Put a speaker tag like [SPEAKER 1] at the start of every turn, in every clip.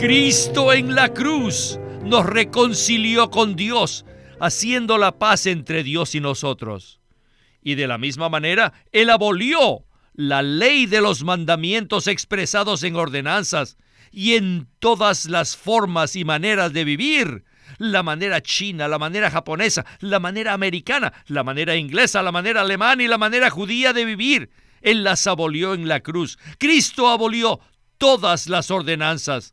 [SPEAKER 1] Cristo en la cruz nos reconcilió con Dios, haciendo la paz entre Dios y nosotros. Y de la misma manera, Él abolió la ley de los mandamientos expresados en ordenanzas y en todas las formas y maneras de vivir, la manera china, la manera japonesa, la manera americana, la manera inglesa, la manera alemana y la manera judía de vivir. Él las abolió en la cruz. Cristo abolió todas las ordenanzas.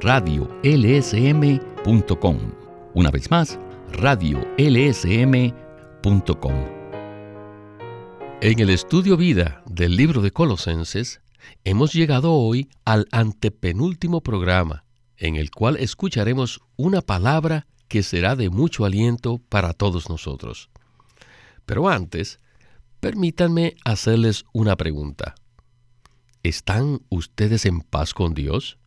[SPEAKER 2] radiolsm.com. Una vez más, radiolsm.com. En el estudio vida del libro de Colosenses, hemos llegado hoy al antepenúltimo programa, en el cual escucharemos una palabra que será de mucho aliento para todos nosotros. Pero antes, permítanme hacerles una pregunta. ¿Están ustedes en paz con Dios?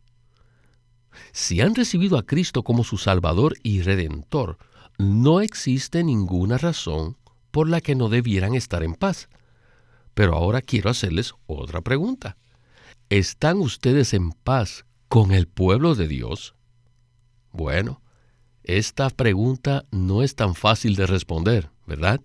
[SPEAKER 2] Si han recibido a Cristo como su Salvador y Redentor, no existe ninguna razón por la que no debieran estar en paz. Pero ahora quiero hacerles otra pregunta. ¿Están ustedes en paz con el pueblo de Dios? Bueno, esta pregunta no es tan fácil de responder, ¿verdad?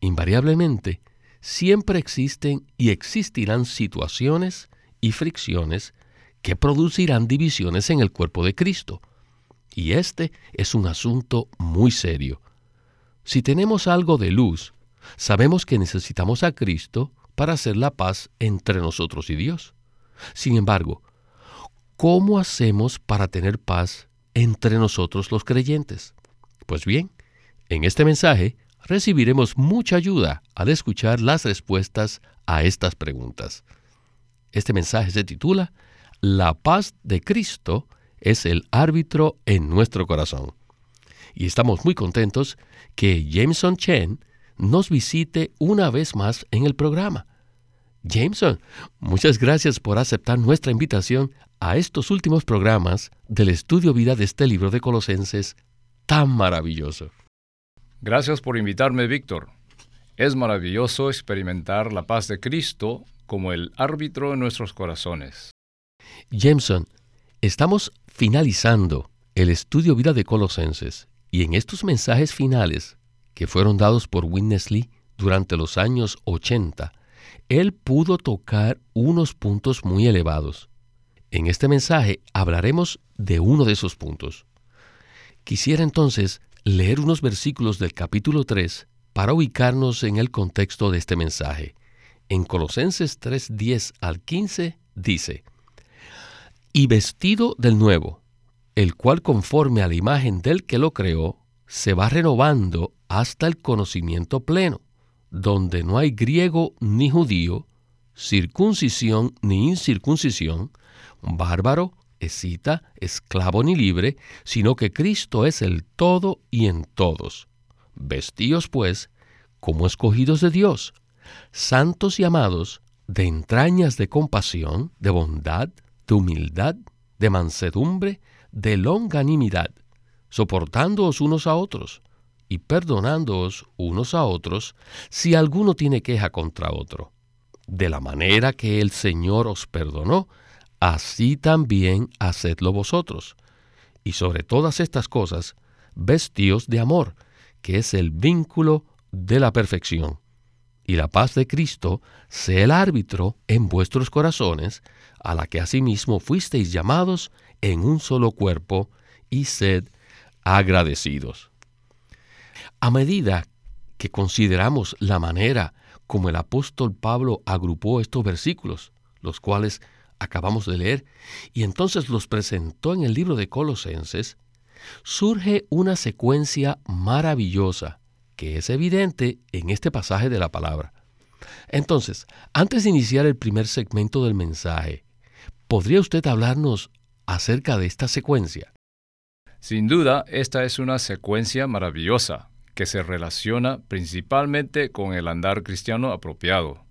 [SPEAKER 2] Invariablemente, siempre existen y existirán situaciones y fricciones que producirán divisiones en el cuerpo de Cristo. Y este es un asunto muy serio. Si tenemos algo de luz, sabemos que necesitamos a Cristo para hacer la paz entre nosotros y Dios. Sin embargo, ¿cómo hacemos para tener paz entre nosotros los creyentes? Pues bien, en este mensaje recibiremos mucha ayuda al escuchar las respuestas a estas preguntas. Este mensaje se titula la paz de Cristo es el árbitro en nuestro corazón. Y estamos muy contentos que Jameson Chen nos visite una vez más en el programa. Jameson, muchas gracias por aceptar nuestra invitación a estos últimos programas del estudio vida de este libro de Colosenses tan maravilloso.
[SPEAKER 3] Gracias por invitarme, Víctor. Es maravilloso experimentar la paz de Cristo como el árbitro en nuestros corazones.
[SPEAKER 2] Jameson, estamos finalizando el estudio vida de Colosenses y en estos mensajes finales que fueron dados por Lee durante los años 80, él pudo tocar unos puntos muy elevados. En este mensaje hablaremos de uno de esos puntos. Quisiera entonces leer unos versículos del capítulo 3 para ubicarnos en el contexto de este mensaje. En Colosenses 3:10 al 15 dice, y vestido del nuevo, el cual conforme a la imagen del que lo creó, se va renovando hasta el conocimiento pleno, donde no hay griego ni judío, circuncisión ni incircuncisión, bárbaro, escita, esclavo ni libre, sino que Cristo es el todo y en todos. Vestíos, pues, como escogidos de Dios, santos y amados, de entrañas de compasión, de bondad, de humildad, de mansedumbre, de longanimidad, soportándoos unos a otros y perdonándoos unos a otros si alguno tiene queja contra otro. De la manera que el Señor os perdonó, así también hacedlo vosotros. Y sobre todas estas cosas, vestíos de amor, que es el vínculo de la perfección. Y la paz de Cristo sea el árbitro en vuestros corazones, a la que asimismo fuisteis llamados en un solo cuerpo, y sed agradecidos. A medida que consideramos la manera como el apóstol Pablo agrupó estos versículos, los cuales acabamos de leer, y entonces los presentó en el libro de Colosenses, surge una secuencia maravillosa que es evidente en este pasaje de la palabra. Entonces, antes de iniciar el primer segmento del mensaje, ¿podría usted hablarnos acerca de esta secuencia?
[SPEAKER 3] Sin duda, esta es una secuencia maravillosa que se relaciona principalmente con el andar cristiano apropiado.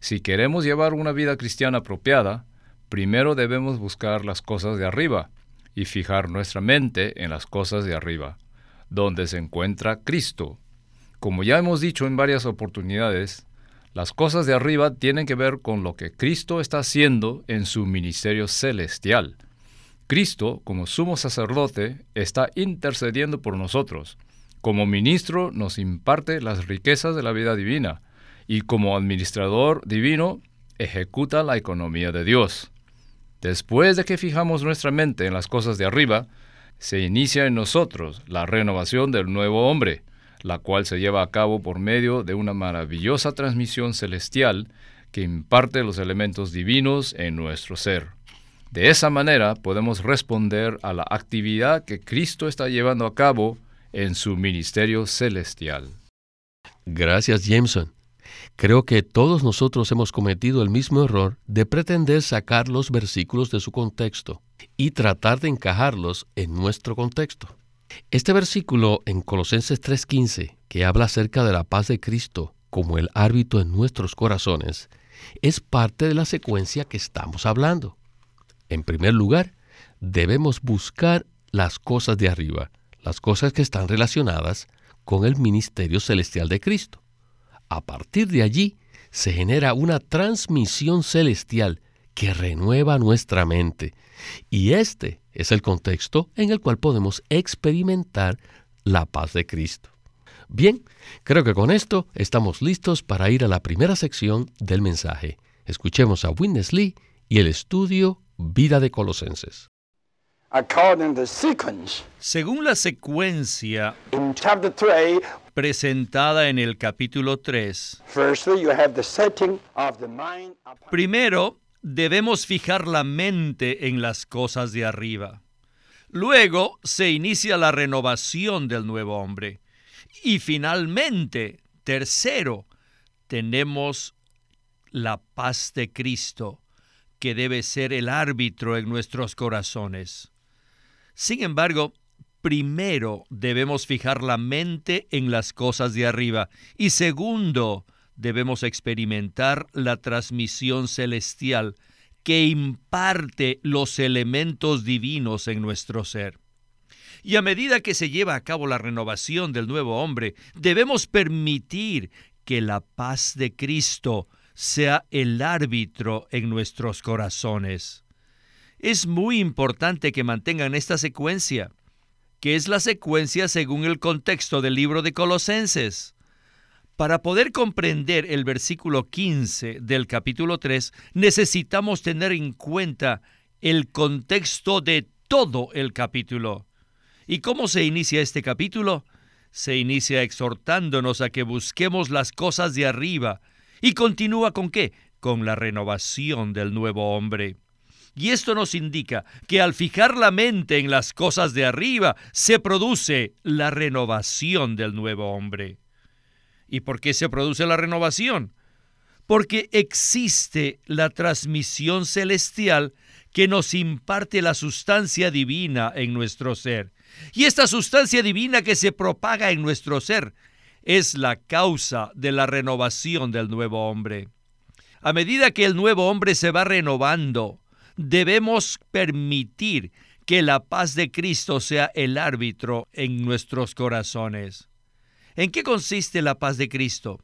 [SPEAKER 3] Si queremos llevar una vida cristiana apropiada, primero debemos buscar las cosas de arriba y fijar nuestra mente en las cosas de arriba, donde se encuentra Cristo. Como ya hemos dicho en varias oportunidades, las cosas de arriba tienen que ver con lo que Cristo está haciendo en su ministerio celestial. Cristo, como sumo sacerdote, está intercediendo por nosotros. Como ministro nos imparte las riquezas de la vida divina y como administrador divino ejecuta la economía de Dios. Después de que fijamos nuestra mente en las cosas de arriba, se inicia en nosotros la renovación del nuevo hombre, la cual se lleva a cabo por medio de una maravillosa transmisión celestial que imparte los elementos divinos en nuestro ser. De esa manera podemos responder a la actividad que Cristo está llevando a cabo en su ministerio celestial.
[SPEAKER 2] Gracias, Jameson. Creo que todos nosotros hemos cometido el mismo error de pretender sacar los versículos de su contexto y tratar de encajarlos en nuestro contexto. Este versículo en Colosenses 3:15, que habla acerca de la paz de Cristo como el árbitro en nuestros corazones, es parte de la secuencia que estamos hablando. En primer lugar, debemos buscar las cosas de arriba, las cosas que están relacionadas con el ministerio celestial de Cristo. A partir de allí se genera una transmisión celestial que renueva nuestra mente. Y este es el contexto en el cual podemos experimentar la paz de Cristo. Bien, creo que con esto estamos listos para ir a la primera sección del mensaje. Escuchemos a Witness Lee y el estudio Vida de Colosenses.
[SPEAKER 1] Según la secuencia presentada en el capítulo 3, primero debemos fijar la mente en las cosas de arriba. Luego se inicia la renovación del nuevo hombre. Y finalmente, tercero, tenemos la paz de Cristo, que debe ser el árbitro en nuestros corazones. Sin embargo, primero debemos fijar la mente en las cosas de arriba y segundo, debemos experimentar la transmisión celestial que imparte los elementos divinos en nuestro ser. Y a medida que se lleva a cabo la renovación del nuevo hombre, debemos permitir que la paz de Cristo sea el árbitro en nuestros corazones. Es muy importante que mantengan esta secuencia, que es la secuencia según el contexto del libro de Colosenses. Para poder comprender el versículo 15 del capítulo 3, necesitamos tener en cuenta el contexto de todo el capítulo. ¿Y cómo se inicia este capítulo? Se inicia exhortándonos a que busquemos las cosas de arriba, ¿Y continúa con qué? Con la renovación del nuevo hombre. Y esto nos indica que al fijar la mente en las cosas de arriba, se produce la renovación del nuevo hombre. ¿Y por qué se produce la renovación? Porque existe la transmisión celestial que nos imparte la sustancia divina en nuestro ser. Y esta sustancia divina que se propaga en nuestro ser es la causa de la renovación del nuevo hombre. A medida que el nuevo hombre se va renovando, debemos permitir que la paz de Cristo sea el árbitro en nuestros corazones. ¿En qué consiste la paz de Cristo?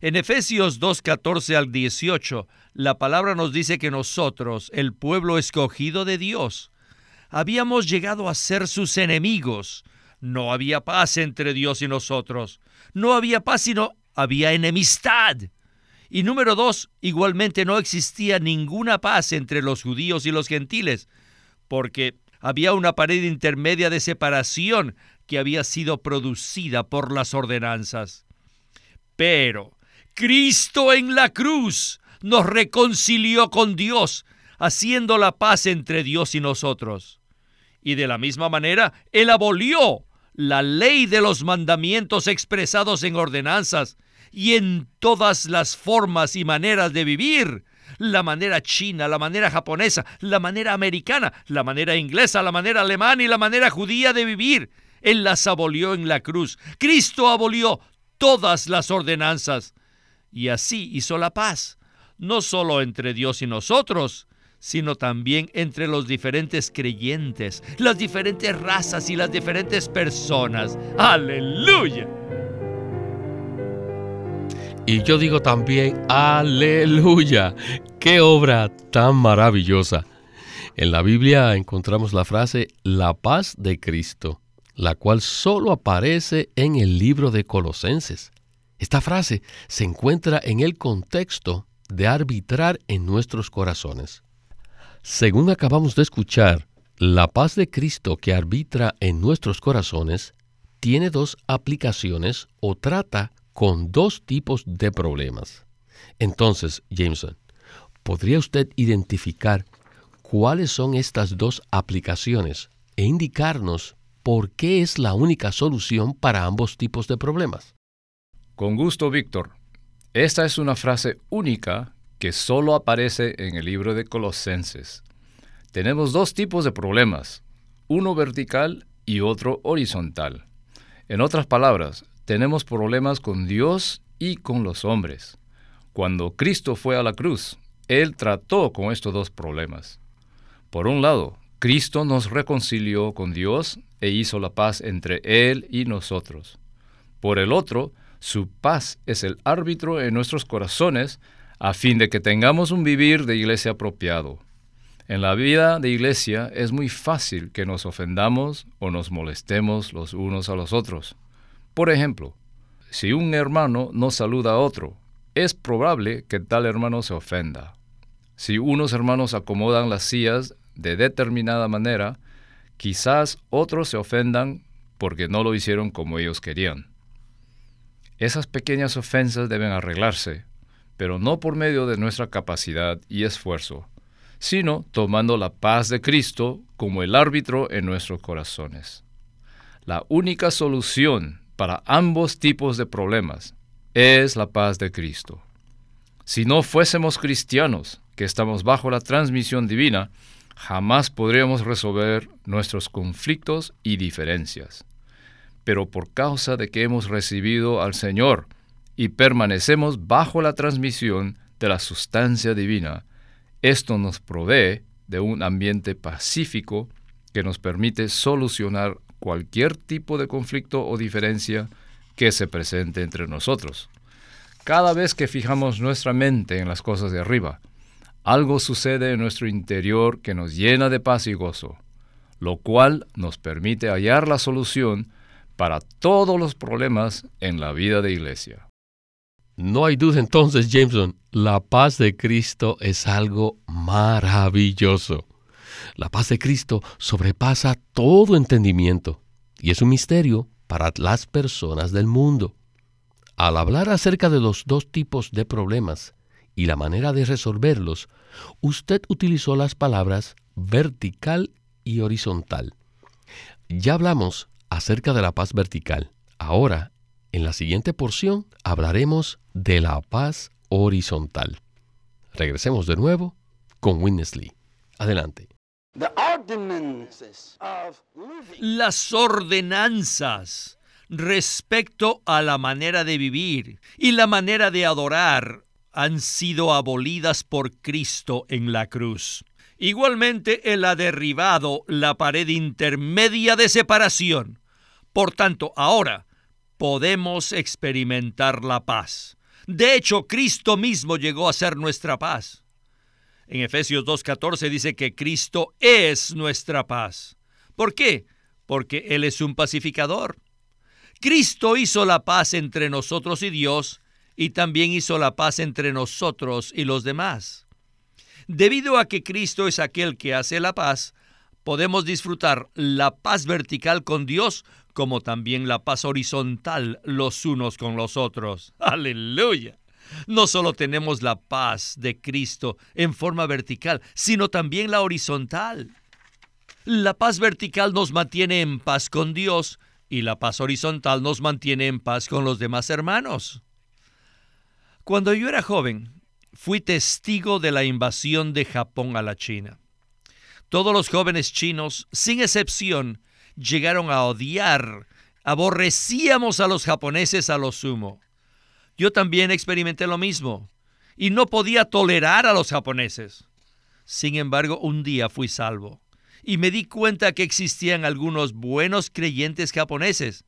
[SPEAKER 1] En Efesios 2.14 al 18, la palabra nos dice que nosotros, el pueblo escogido de Dios, habíamos llegado a ser sus enemigos, no había paz entre Dios y nosotros. No había paz, sino había enemistad. Y número dos, igualmente no existía ninguna paz entre los judíos y los gentiles, porque había una pared intermedia de separación que había sido producida por las ordenanzas. Pero Cristo en la cruz nos reconcilió con Dios, haciendo la paz entre Dios y nosotros. Y de la misma manera, Él abolió la ley de los mandamientos expresados en ordenanzas y en todas las formas y maneras de vivir la manera china, la manera japonesa, la manera americana, la manera inglesa, la manera alemana y la manera judía de vivir. Él las abolió en la cruz. Cristo abolió todas las ordenanzas. Y así hizo la paz, no solo entre Dios y nosotros, sino también entre los diferentes creyentes, las diferentes razas y las diferentes personas. Aleluya.
[SPEAKER 2] Y yo digo también, aleluya, qué obra tan maravillosa. En la Biblia encontramos la frase la paz de Cristo, la cual solo aparece en el libro de Colosenses. Esta frase se encuentra en el contexto de arbitrar en nuestros corazones. Según acabamos de escuchar, la paz de Cristo que arbitra en nuestros corazones tiene dos aplicaciones o trata con dos tipos de problemas. Entonces, Jameson, ¿podría usted identificar cuáles son estas dos aplicaciones e indicarnos por qué es la única solución para ambos tipos de problemas?
[SPEAKER 3] Con gusto, Víctor. Esta es una frase única que solo aparece en el libro de Colosenses. Tenemos dos tipos de problemas, uno vertical y otro horizontal. En otras palabras, tenemos problemas con Dios y con los hombres. Cuando Cristo fue a la cruz, Él trató con estos dos problemas. Por un lado, Cristo nos reconcilió con Dios e hizo la paz entre Él y nosotros. Por el otro, su paz es el árbitro en nuestros corazones a fin de que tengamos un vivir de iglesia apropiado. En la vida de iglesia es muy fácil que nos ofendamos o nos molestemos los unos a los otros. Por ejemplo, si un hermano no saluda a otro, es probable que tal hermano se ofenda. Si unos hermanos acomodan las sillas de determinada manera, quizás otros se ofendan porque no lo hicieron como ellos querían. Esas pequeñas ofensas deben arreglarse, pero no por medio de nuestra capacidad y esfuerzo, sino tomando la paz de Cristo como el árbitro en nuestros corazones. La única solución para ambos tipos de problemas es la paz de Cristo. Si no fuésemos cristianos, que estamos bajo la transmisión divina, jamás podríamos resolver nuestros conflictos y diferencias. Pero por causa de que hemos recibido al Señor y permanecemos bajo la transmisión de la sustancia divina, esto nos provee de un ambiente pacífico que nos permite solucionar cualquier tipo de conflicto o diferencia que se presente entre nosotros. Cada vez que fijamos nuestra mente en las cosas de arriba, algo sucede en nuestro interior que nos llena de paz y gozo, lo cual nos permite hallar la solución para todos los problemas en la vida de iglesia.
[SPEAKER 2] No hay duda entonces, Jameson, la paz de Cristo es algo maravilloso. La paz de Cristo sobrepasa todo entendimiento y es un misterio para las personas del mundo. Al hablar acerca de los dos tipos de problemas y la manera de resolverlos, usted utilizó las palabras vertical y horizontal. Ya hablamos acerca de la paz vertical. Ahora, en la siguiente porción, hablaremos de la paz horizontal. Regresemos de nuevo con Winnesley. Adelante.
[SPEAKER 1] Las ordenanzas respecto a la manera de vivir y la manera de adorar han sido abolidas por Cristo en la cruz. Igualmente, Él ha derribado la pared intermedia de separación. Por tanto, ahora podemos experimentar la paz. De hecho, Cristo mismo llegó a ser nuestra paz. En Efesios 2.14 dice que Cristo es nuestra paz. ¿Por qué? Porque Él es un pacificador. Cristo hizo la paz entre nosotros y Dios y también hizo la paz entre nosotros y los demás. Debido a que Cristo es aquel que hace la paz, podemos disfrutar la paz vertical con Dios como también la paz horizontal los unos con los otros. Aleluya. No solo tenemos la paz de Cristo en forma vertical, sino también la horizontal. La paz vertical nos mantiene en paz con Dios y la paz horizontal nos mantiene en paz con los demás hermanos. Cuando yo era joven, fui testigo de la invasión de Japón a la China. Todos los jóvenes chinos, sin excepción, llegaron a odiar, aborrecíamos a los japoneses a lo sumo. Yo también experimenté lo mismo y no podía tolerar a los japoneses. Sin embargo, un día fui salvo y me di cuenta que existían algunos buenos creyentes japoneses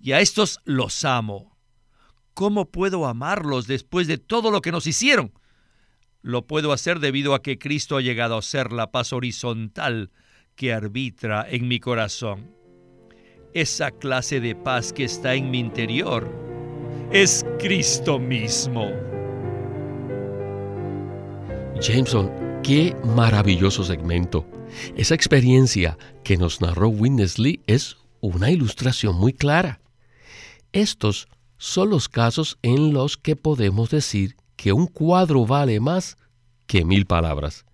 [SPEAKER 1] y a estos los amo. ¿Cómo puedo amarlos después de todo lo que nos hicieron? Lo puedo hacer debido a que Cristo ha llegado a ser la paz horizontal que arbitra en mi corazón. Esa clase de paz que está en mi interior es Cristo mismo.
[SPEAKER 2] Jameson, qué maravilloso segmento. Esa experiencia que nos narró Witness Lee es una ilustración muy clara. Estos son los casos en los que podemos decir que un cuadro vale más que mil palabras.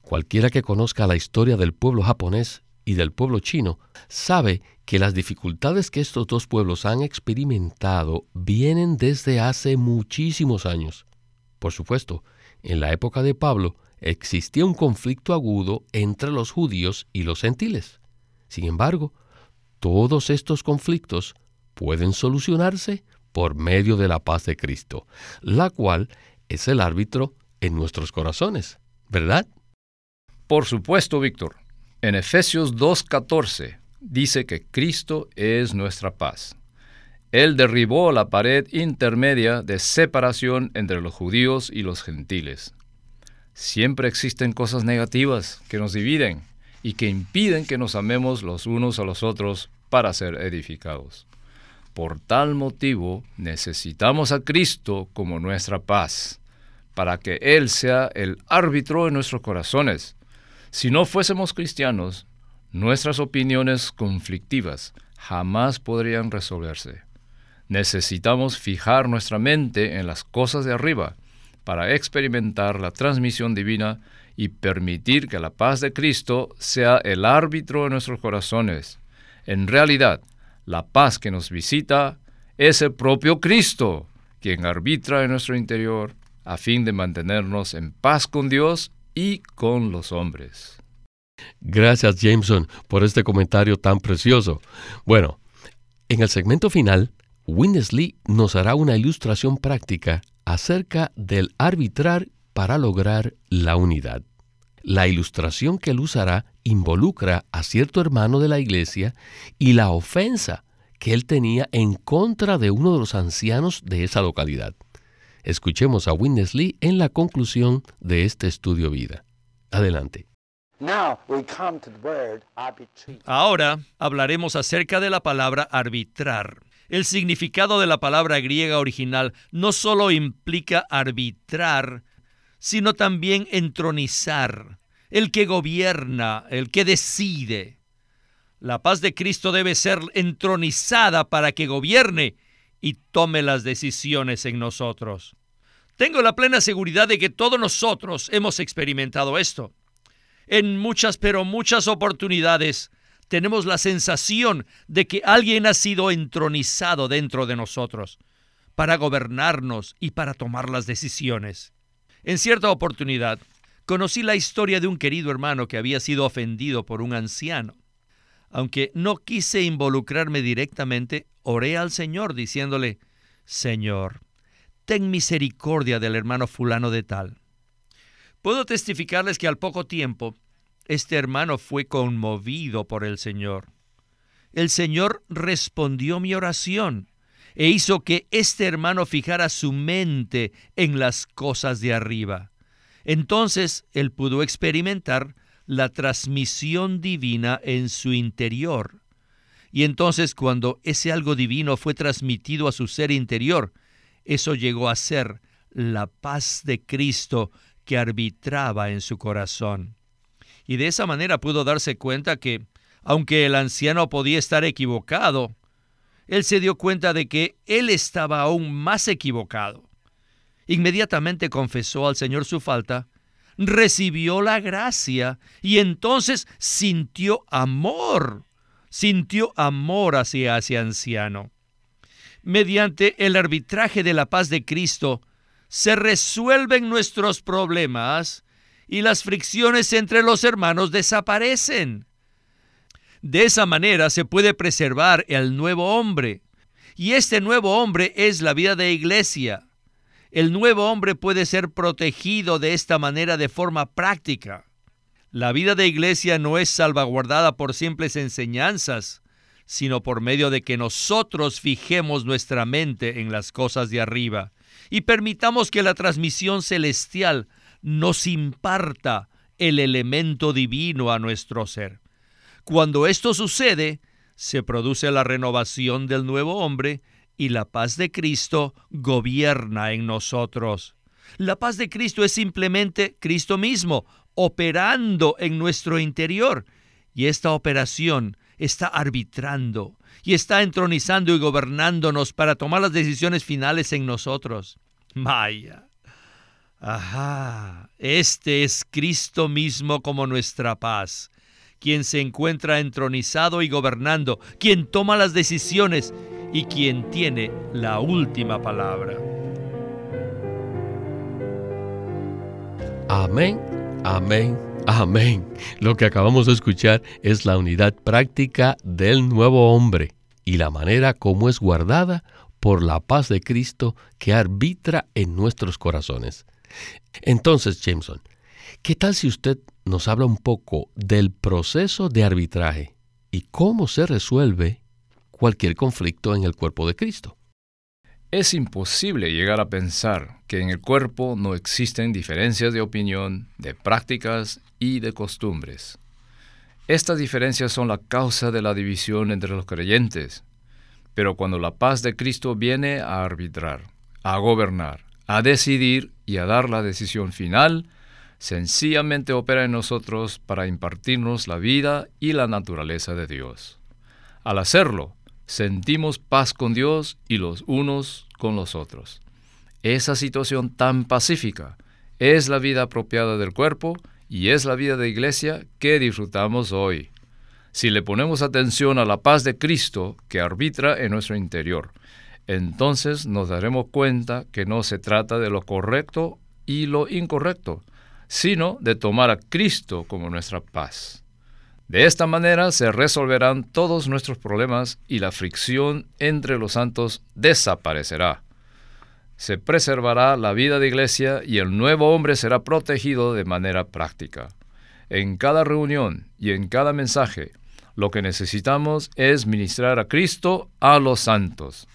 [SPEAKER 2] Cualquiera que conozca la historia del pueblo japonés y del pueblo chino sabe que las dificultades que estos dos pueblos han experimentado vienen desde hace muchísimos años. Por supuesto, en la época de Pablo existía un conflicto agudo entre los judíos y los gentiles. Sin embargo, todos estos conflictos pueden solucionarse por medio de la paz de Cristo, la cual es el árbitro en nuestros corazones, ¿verdad?
[SPEAKER 3] Por supuesto, Víctor. En Efesios 2.14 dice que Cristo es nuestra paz. Él derribó la pared intermedia de separación entre los judíos y los gentiles. Siempre existen cosas negativas que nos dividen y que impiden que nos amemos los unos a los otros para ser edificados. Por tal motivo necesitamos a Cristo como nuestra paz, para que Él sea el árbitro en nuestros corazones si no fuésemos cristianos, nuestras opiniones conflictivas jamás podrían resolverse. Necesitamos fijar nuestra mente en las cosas de arriba para experimentar la transmisión divina y permitir que la paz de Cristo sea el árbitro de nuestros corazones. En realidad, la paz que nos visita es el propio Cristo, quien arbitra en nuestro interior a fin de mantenernos en paz con Dios y con los hombres.
[SPEAKER 2] Gracias Jameson por este comentario tan precioso. Bueno, en el segmento final, Winnesley nos hará una ilustración práctica acerca del arbitrar para lograr la unidad. La ilustración que él usará involucra a cierto hermano de la iglesia y la ofensa que él tenía en contra de uno de los ancianos de esa localidad. Escuchemos a Winnesley en la conclusión de este estudio vida. Adelante.
[SPEAKER 1] Ahora hablaremos acerca de la palabra arbitrar. El significado de la palabra griega original no solo implica arbitrar, sino también entronizar, el que gobierna, el que decide. La paz de Cristo debe ser entronizada para que gobierne y tome las decisiones en nosotros. Tengo la plena seguridad de que todos nosotros hemos experimentado esto. En muchas, pero muchas oportunidades tenemos la sensación de que alguien ha sido entronizado dentro de nosotros para gobernarnos y para tomar las decisiones. En cierta oportunidad, conocí la historia de un querido hermano que había sido ofendido por un anciano. Aunque no quise involucrarme directamente, oré al Señor diciéndole, Señor, ten misericordia del hermano fulano de tal. Puedo testificarles que al poco tiempo, este hermano fue conmovido por el Señor. El Señor respondió mi oración e hizo que este hermano fijara su mente en las cosas de arriba. Entonces él pudo experimentar la transmisión divina en su interior. Y entonces cuando ese algo divino fue transmitido a su ser interior, eso llegó a ser la paz de Cristo que arbitraba en su corazón. Y de esa manera pudo darse cuenta que, aunque el anciano podía estar equivocado, él se dio cuenta de que él estaba aún más equivocado. Inmediatamente confesó al Señor su falta recibió la gracia y entonces sintió amor, sintió amor hacia ese anciano. Mediante el arbitraje de la paz de Cristo, se resuelven nuestros problemas y las fricciones entre los hermanos desaparecen. De esa manera se puede preservar el nuevo hombre. Y este nuevo hombre es la vida de iglesia. El nuevo hombre puede ser protegido de esta manera de forma práctica. La vida de iglesia no es salvaguardada por simples enseñanzas, sino por medio de que nosotros fijemos nuestra mente en las cosas de arriba y permitamos que la transmisión celestial nos imparta el elemento divino a nuestro ser. Cuando esto sucede, se produce la renovación del nuevo hombre y la paz de Cristo gobierna en nosotros. La paz de Cristo es simplemente Cristo mismo operando en nuestro interior y esta operación está arbitrando y está entronizando y gobernándonos para tomar las decisiones finales en nosotros. Maya. Ajá, este es Cristo mismo como nuestra paz, quien se encuentra entronizado y gobernando, quien toma las decisiones y quien tiene la última palabra.
[SPEAKER 2] Amén, amén, amén. Lo que acabamos de escuchar es la unidad práctica del nuevo hombre y la manera como es guardada por la paz de Cristo que arbitra en nuestros corazones. Entonces, Jameson, ¿qué tal si usted nos habla un poco del proceso de arbitraje y cómo se resuelve cualquier conflicto en el cuerpo de Cristo?
[SPEAKER 3] Es imposible llegar a pensar que en el cuerpo no existen diferencias de opinión, de prácticas y de costumbres. Estas diferencias son la causa de la división entre los creyentes. Pero cuando la paz de Cristo viene a arbitrar, a gobernar, a decidir y a dar la decisión final, sencillamente opera en nosotros para impartirnos la vida y la naturaleza de Dios. Al hacerlo, sentimos paz con Dios y los unos con los otros. Esa situación tan pacífica es la vida apropiada del cuerpo y es la vida de iglesia que disfrutamos hoy. Si le ponemos atención a la paz de Cristo que arbitra en nuestro interior, entonces nos daremos cuenta que no se trata de lo correcto y lo incorrecto, sino de tomar a Cristo como nuestra paz. De esta manera se resolverán todos nuestros problemas y la fricción entre los santos desaparecerá. Se preservará la vida de iglesia y el nuevo hombre será protegido de manera práctica. En cada reunión y en cada mensaje, lo que necesitamos es ministrar a Cristo a los santos.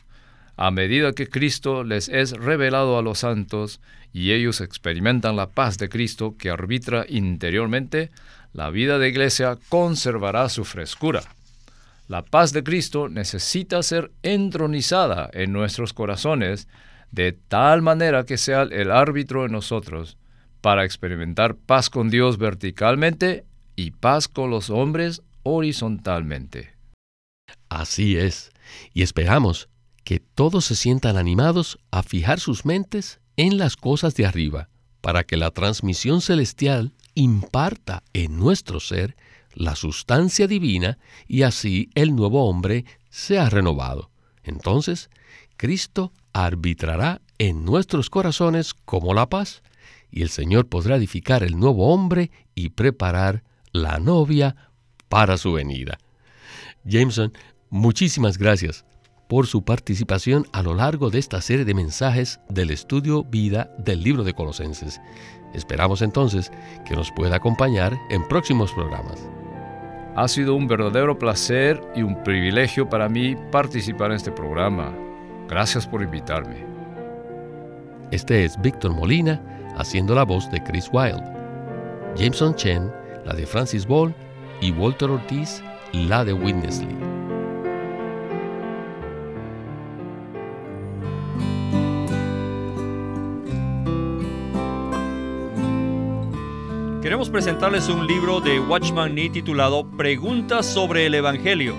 [SPEAKER 3] A medida que Cristo les es revelado a los santos y ellos experimentan la paz de Cristo que arbitra interiormente, la vida de iglesia conservará su frescura. La paz de Cristo necesita ser entronizada en nuestros corazones de tal manera que sea el árbitro en nosotros para experimentar paz con Dios verticalmente y paz con los hombres horizontalmente.
[SPEAKER 2] Así es, y esperamos que todos se sientan animados a fijar sus mentes en las cosas de arriba, para que la transmisión celestial imparta en nuestro ser la sustancia divina y así el nuevo hombre sea renovado. Entonces, Cristo arbitrará en nuestros corazones como la paz, y el Señor podrá edificar el nuevo hombre y preparar la novia para su venida. Jameson, muchísimas gracias por su participación a lo largo de esta serie de mensajes del estudio vida del libro de Colosenses. Esperamos entonces que nos pueda acompañar en próximos programas.
[SPEAKER 3] Ha sido un verdadero placer y un privilegio para mí participar en este programa. Gracias por invitarme.
[SPEAKER 2] Este es Víctor Molina haciendo la voz de Chris Wilde. Jameson Chen, la de Francis Ball y Walter Ortiz, la de Witness
[SPEAKER 1] Queremos presentarles un libro de Watchman Nee titulado Preguntas sobre el Evangelio.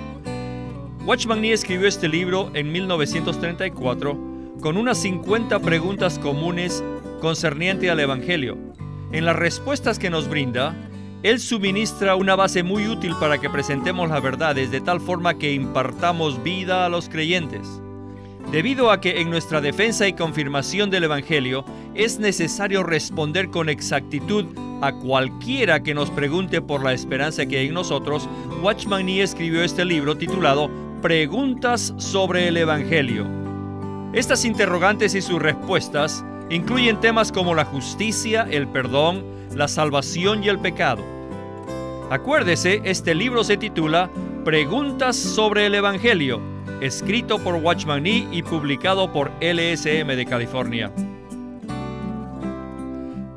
[SPEAKER 1] Watchman Nee escribió este libro en 1934 con unas 50 preguntas comunes concerniente al Evangelio. En las respuestas que nos brinda, él suministra una base muy útil para que presentemos las verdades de tal forma que impartamos vida a los creyentes. Debido a que en nuestra defensa y confirmación del Evangelio es necesario responder con exactitud a cualquiera que nos pregunte por la esperanza que hay en nosotros, Watchman Nee escribió este libro titulado Preguntas sobre el Evangelio. Estas interrogantes y sus respuestas incluyen temas como la justicia, el perdón, la salvación y el pecado. Acuérdese, este libro se titula Preguntas sobre el Evangelio, escrito por Watchman Nee y publicado por LSM de California.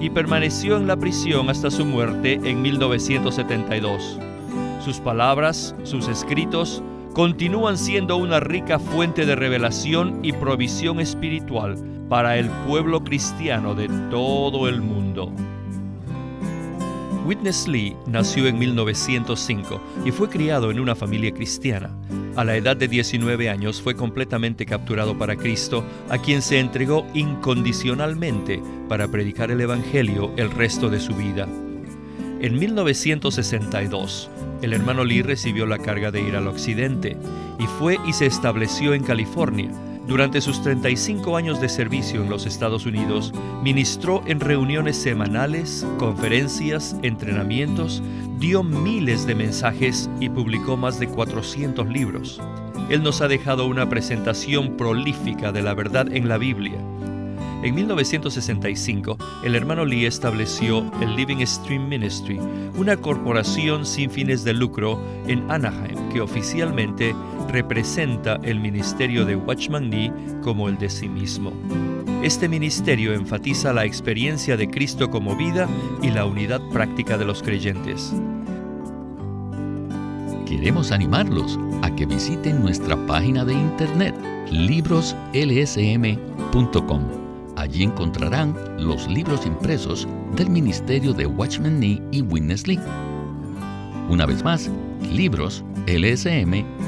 [SPEAKER 1] y permaneció en la prisión hasta su muerte en 1972. Sus palabras, sus escritos, continúan siendo una rica fuente de revelación y provisión espiritual para el pueblo cristiano de todo el mundo. Witness Lee nació en 1905 y fue criado en una familia cristiana. A la edad de 19 años fue completamente capturado para Cristo, a quien se entregó incondicionalmente para predicar el Evangelio el resto de su vida. En 1962, el hermano Lee recibió la carga de ir al occidente y fue y se estableció en California, durante sus 35 años de servicio en los Estados Unidos, ministró en reuniones semanales, conferencias, entrenamientos, dio miles de mensajes y publicó más de 400 libros. Él nos ha dejado una presentación prolífica de la verdad en la Biblia. En 1965, el hermano Lee estableció el Living Stream Ministry, una corporación sin fines de lucro en Anaheim que oficialmente representa el ministerio de Watchman Nee como el de sí mismo. Este ministerio enfatiza la experiencia de Cristo como vida y la unidad práctica de los creyentes.
[SPEAKER 4] Queremos animarlos a que visiten nuestra página de internet libroslsm.com. Allí encontrarán los libros impresos del ministerio de Watchman Nee y Witness Lee. Una vez más, libroslsm.com